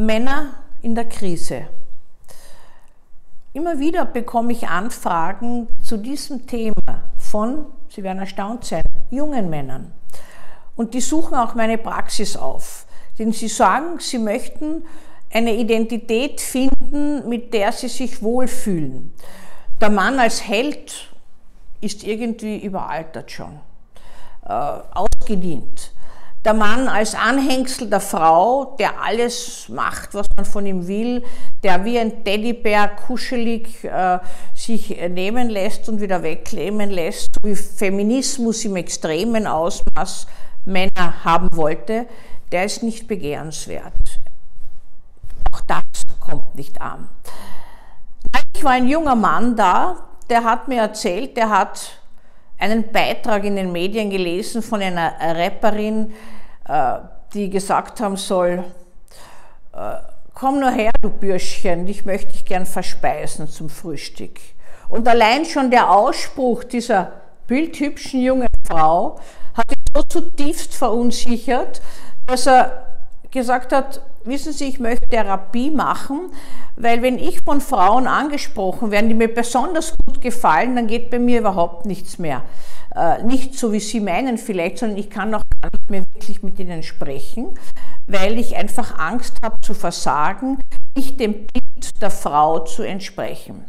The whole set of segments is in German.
Männer in der Krise. Immer wieder bekomme ich Anfragen zu diesem Thema von, Sie werden erstaunt sein, jungen Männern. Und die suchen auch meine Praxis auf. Denn sie sagen, sie möchten eine Identität finden, mit der sie sich wohlfühlen. Der Mann als Held ist irgendwie überaltert schon, äh, ausgedient der Mann als Anhängsel der Frau, der alles macht, was man von ihm will, der wie ein Teddybär kuschelig äh, sich nehmen lässt und wieder wegnehmen lässt, so wie Feminismus im extremen Ausmaß Männer haben wollte, der ist nicht begehrenswert. Auch das kommt nicht an. Ich war ein junger Mann da, der hat mir erzählt, der hat einen Beitrag in den Medien gelesen von einer Rapperin, die gesagt haben soll, äh, komm nur her, du Bürschchen, ich möchte dich gern verspeisen zum Frühstück. Und allein schon der Ausspruch dieser bildhübschen jungen Frau hat ihn so zutiefst verunsichert, dass er gesagt hat, wissen Sie, ich möchte Therapie machen, weil wenn ich von Frauen angesprochen werde, die mir besonders gut gefallen, dann geht bei mir überhaupt nichts mehr. Äh, nicht so, wie Sie meinen vielleicht, sondern ich kann auch gar nicht mehr wirklich mit ihnen sprechen, weil ich einfach Angst habe zu versagen, nicht dem Bild der Frau zu entsprechen.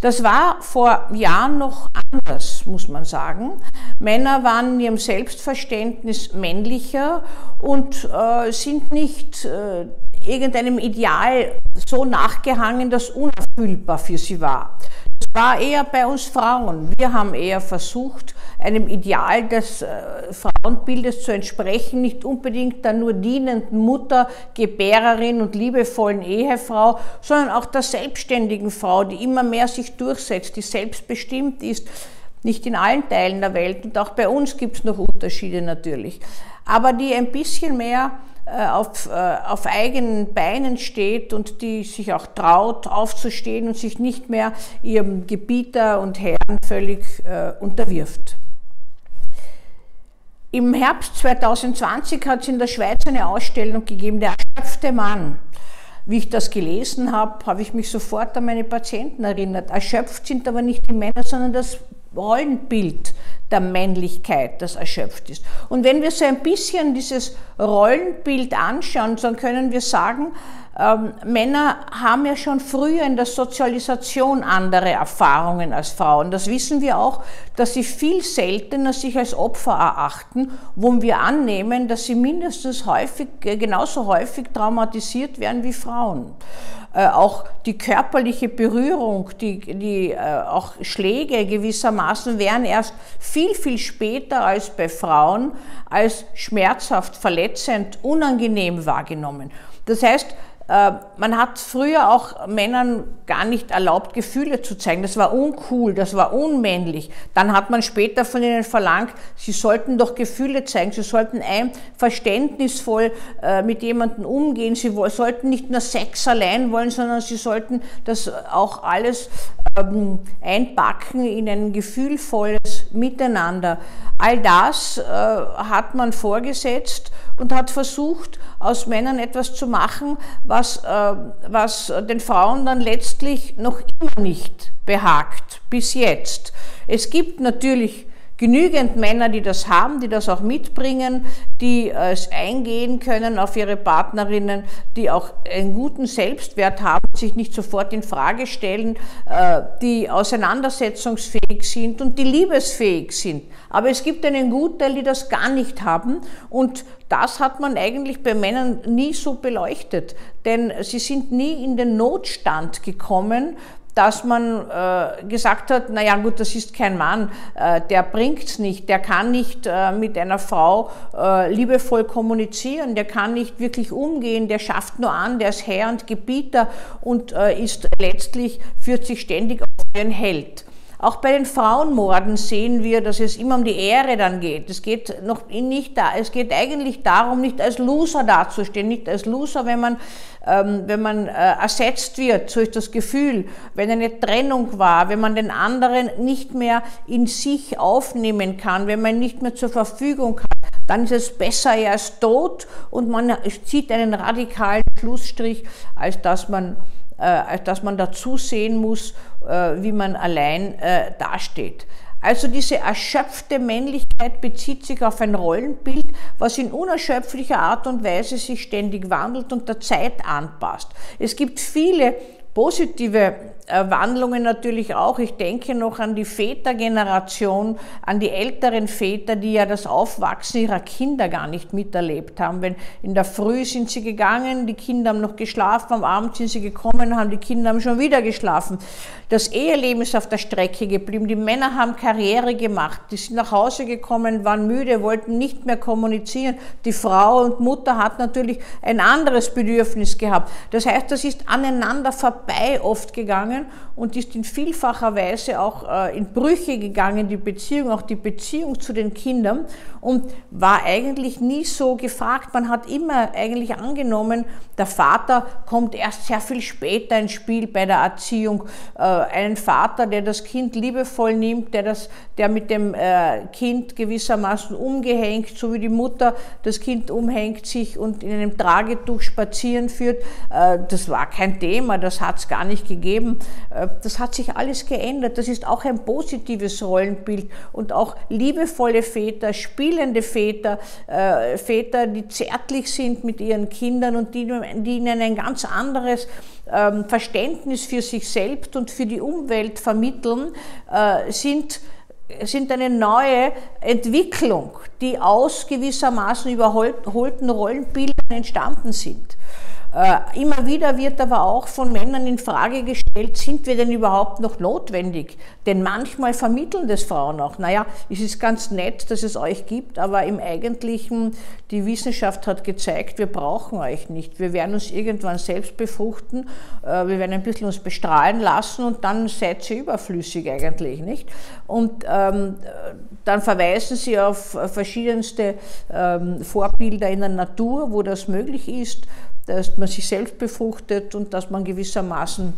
Das war vor Jahren noch anders, muss man sagen. Männer waren in ihrem Selbstverständnis männlicher und äh, sind nicht äh, irgendeinem Ideal so nachgehangen, das unerfüllbar für sie war. Das war eher bei uns Frauen. Wir haben eher versucht, einem Ideal des äh, Frauenbildes zu entsprechen, nicht unbedingt der nur dienenden Mutter, Gebärerin und liebevollen Ehefrau, sondern auch der selbstständigen Frau, die immer mehr sich durchsetzt, die selbstbestimmt ist, nicht in allen Teilen der Welt und auch bei uns gibt es noch Unterschiede natürlich, aber die ein bisschen mehr äh, auf, äh, auf eigenen Beinen steht und die sich auch traut, aufzustehen und sich nicht mehr ihrem Gebieter und Herrn völlig äh, unterwirft. Im Herbst 2020 hat es in der Schweiz eine Ausstellung gegeben, der erschöpfte Mann. Wie ich das gelesen habe, habe ich mich sofort an meine Patienten erinnert. Erschöpft sind aber nicht die Männer, sondern das Rollenbild der Männlichkeit, das erschöpft ist. Und wenn wir so ein bisschen dieses Rollenbild anschauen, dann können wir sagen, ähm, Männer haben ja schon früher in der Sozialisation andere Erfahrungen als Frauen. Das wissen wir auch, dass sie viel seltener sich als Opfer erachten, wo wir annehmen, dass sie mindestens häufig, äh, genauso häufig traumatisiert werden wie Frauen. Äh, auch die körperliche Berührung, die, die äh, auch Schläge gewissermaßen werden erst viel, viel später als bei Frauen als schmerzhaft, verletzend, unangenehm wahrgenommen. Das heißt, man hat früher auch Männern gar nicht erlaubt, Gefühle zu zeigen. Das war uncool, das war unmännlich. Dann hat man später von ihnen verlangt, sie sollten doch Gefühle zeigen, sie sollten ein verständnisvoll äh, mit jemandem umgehen, sie sollten nicht nur Sex allein wollen, sondern sie sollten das auch alles ähm, einpacken in ein gefühlvolles Miteinander. All das äh, hat man vorgesetzt und hat versucht, aus Männern etwas zu machen, was, äh, was den Frauen dann letztlich noch immer nicht behagt, bis jetzt. Es gibt natürlich genügend Männer, die das haben, die das auch mitbringen, die es eingehen können auf ihre Partnerinnen, die auch einen guten Selbstwert haben, sich nicht sofort in Frage stellen, äh, die auseinandersetzungsfähig sind und die liebesfähig sind. Aber es gibt einen Gutteil, die das gar nicht haben und das hat man eigentlich bei Männern nie so beleuchtet, denn sie sind nie in den Notstand gekommen, dass man äh, gesagt hat, naja gut, das ist kein Mann, äh, der bringt's nicht, der kann nicht äh, mit einer Frau äh, liebevoll kommunizieren, der kann nicht wirklich umgehen, der schafft nur an, der ist Herr und Gebieter und äh, ist letztlich, führt sich ständig auf einen Held. Auch bei den Frauenmorden sehen wir, dass es immer um die Ehre dann geht. Es geht noch nicht da, es geht eigentlich darum, nicht als Loser dazustehen, nicht als Loser, wenn man, ähm, wenn man äh, ersetzt wird, ist das Gefühl, wenn eine Trennung war, wenn man den anderen nicht mehr in sich aufnehmen kann, wenn man nicht mehr zur Verfügung hat, dann ist es besser, er ist tot und man zieht einen radikalen Schlussstrich, als dass man, als dass man dazu sehen muss, äh, wie man allein äh, dasteht. Also diese erschöpfte Männlichkeit bezieht sich auf ein Rollenbild, was in unerschöpflicher Art und Weise sich ständig wandelt und der Zeit anpasst. Es gibt viele positive äh, Wandlungen natürlich auch. Ich denke noch an die Vätergeneration, an die älteren Väter, die ja das Aufwachsen ihrer Kinder gar nicht miterlebt haben. Wenn in der Früh sind sie gegangen, die Kinder haben noch geschlafen, am Abend sind sie gekommen, haben die Kinder haben schon wieder geschlafen. Das Eheleben ist auf der Strecke geblieben. Die Männer haben Karriere gemacht, die sind nach Hause gekommen, waren müde, wollten nicht mehr kommunizieren. Die Frau und Mutter hat natürlich ein anderes Bedürfnis gehabt. Das heißt, das ist aneinander vorbei oft gegangen gegangen und ist in vielfacher Weise auch äh, in Brüche gegangen, die Beziehung, auch die Beziehung zu den Kindern und war eigentlich nie so gefragt. Man hat immer eigentlich angenommen, der Vater kommt erst sehr viel später ins Spiel bei der Erziehung. Äh, einen Vater, der das Kind liebevoll nimmt, der, das, der mit dem äh, Kind gewissermaßen umgehängt, so wie die Mutter das Kind umhängt, sich und in einem Tragetuch spazieren führt. Das war kein Thema, das hat es gar nicht gegeben. Äh, das hat sich alles geändert. Das ist auch ein positives Rollenbild und auch liebevolle Väter, spielende Väter, äh, Väter, die zärtlich sind mit ihren Kindern und die, ihnen ein ganz anderes ähm, Verständnis für sich selbst und für die Umwelt vermitteln, äh, sind sind eine neue Entwicklung, die aus gewissermaßen überholten Rollenbildern entstanden sind. Äh, immer wieder wird aber auch von Männern in Frage gestellt, sind wir denn überhaupt noch notwendig? Denn manchmal vermitteln das Frauen auch. Naja, es ist ganz nett, dass es euch gibt, aber im Eigentlichen, die Wissenschaft hat gezeigt, wir brauchen euch nicht. Wir werden uns irgendwann selbst befruchten, äh, wir werden ein bisschen uns bestrahlen lassen und dann seid ihr überflüssig eigentlich, nicht? Und ähm, dann verweisen sie auf verschiedenste ähm, Vorbilder in der Natur, wo das möglich ist dass man sich selbst befruchtet und dass man gewissermaßen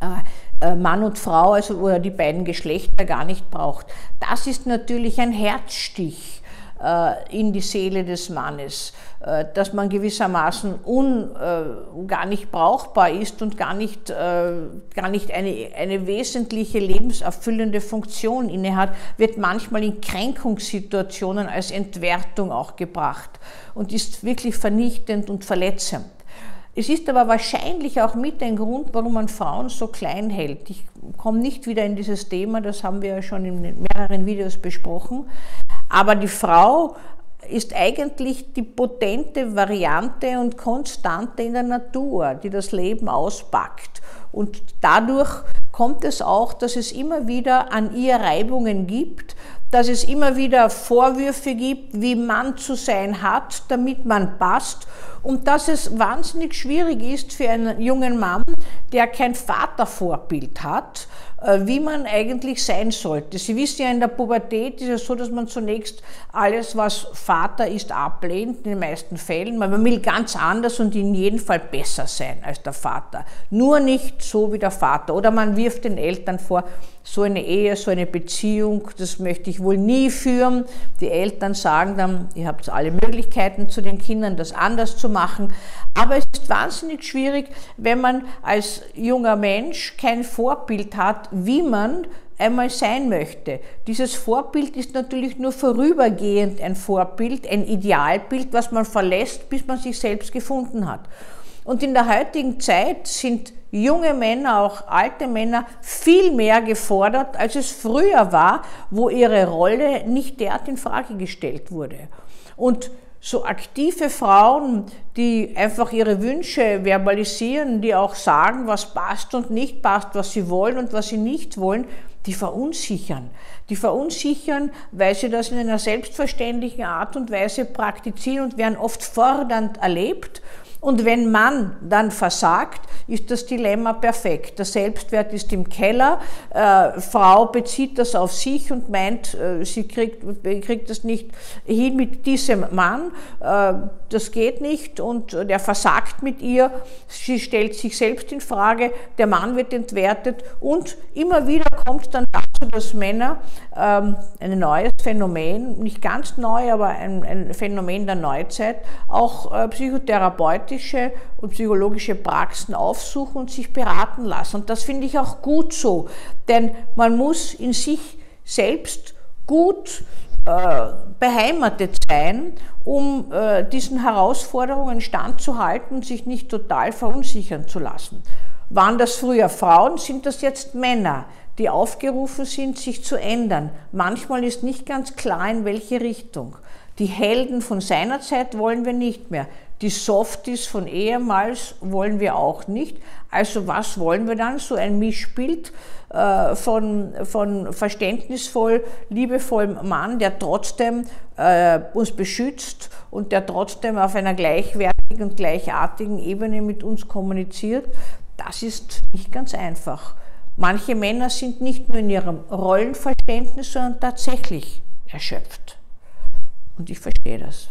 äh, äh, Mann und Frau, also oder die beiden Geschlechter gar nicht braucht. Das ist natürlich ein Herzstich in die Seele des Mannes, äh, dass man gewissermaßen un, äh, gar nicht brauchbar ist und gar nicht, gar nicht eine, eine wesentliche lebenserfüllende Funktion innehat, wird manchmal in Kränkungssituationen als Entwertung auch gebracht und ist wirklich vernichtend und verletzend. Es ist aber wahrscheinlich auch mit ein Grund, warum man Frauen so klein hält. Ich komme nicht wieder in dieses Thema, das haben wir ja schon in mehreren Videos besprochen. Aber die Frau ist eigentlich die potente Variante und Konstante in der Natur, die das Leben auspackt. Und dadurch kommt es auch, dass es immer wieder an ihr Reibungen gibt, dass es immer wieder Vorwürfe gibt, wie man zu sein hat, damit man passt und dass es wahnsinnig schwierig ist für einen jungen Mann, der kein Vatervorbild hat, wie man eigentlich sein sollte. Sie wissen ja, in der Pubertät ist es so, dass man zunächst alles, was Vater ist, ablehnt, in den meisten Fällen. Man will ganz anders und in jedem Fall besser sein als der Vater. Nur nicht so wie der Vater. Oder man wirft den Eltern vor, so eine Ehe, so eine Beziehung, das möchte ich wohl nie führen. Die Eltern sagen dann, ihr habt alle Möglichkeiten zu den Kindern, das anders zu machen. Aber es ist wahnsinnig schwierig, wenn man als junger Mensch kein Vorbild hat, wie man einmal sein möchte. Dieses Vorbild ist natürlich nur vorübergehend ein Vorbild, ein Idealbild, was man verlässt, bis man sich selbst gefunden hat. Und in der heutigen Zeit sind junge Männer, auch alte Männer, viel mehr gefordert, als es früher war, wo ihre Rolle nicht derart in Frage gestellt wurde. Und so aktive Frauen, die einfach ihre Wünsche verbalisieren, die auch sagen, was passt und nicht passt, was sie wollen und was sie nicht wollen, die verunsichern. Die verunsichern, weil sie das in einer selbstverständlichen Art und Weise praktizieren und werden oft fordernd erlebt und wenn Mann dann versagt, ist das Dilemma perfekt. Der Selbstwert ist im Keller, äh, Frau bezieht das auf sich und meint, äh, sie kriegt, kriegt das nicht hin mit diesem Mann, äh, das geht nicht und der versagt mit ihr, sie stellt sich selbst in Frage, der Mann wird entwertet und immer wieder kommt dann dass Männer ähm, ein neues Phänomen, nicht ganz neu, aber ein, ein Phänomen der Neuzeit, auch äh, psychotherapeutische und psychologische Praxen aufsuchen und sich beraten lassen. Und das finde ich auch gut so, denn man muss in sich selbst gut äh, beheimatet sein, um äh, diesen Herausforderungen standzuhalten und sich nicht total verunsichern zu lassen. Waren das früher Frauen, sind das jetzt Männer, die aufgerufen sind, sich zu ändern. Manchmal ist nicht ganz klar, in welche Richtung. Die Helden von seiner Zeit wollen wir nicht mehr. Die Softies von ehemals wollen wir auch nicht. Also was wollen wir dann? So ein Mischbild äh, von, von verständnisvoll, liebevollem Mann, der trotzdem äh, uns beschützt und der trotzdem auf einer gleichwertigen und gleichartigen Ebene mit uns kommuniziert. Das ist nicht ganz einfach. Manche Männer sind nicht nur in ihrem Rollenverständnis, sondern tatsächlich erschöpft. Und ich verstehe das.